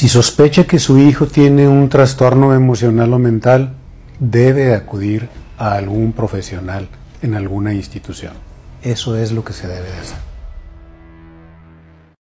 Si sospecha que su hijo tiene un trastorno emocional o mental, debe acudir a algún profesional en alguna institución. Eso es lo que se debe de hacer.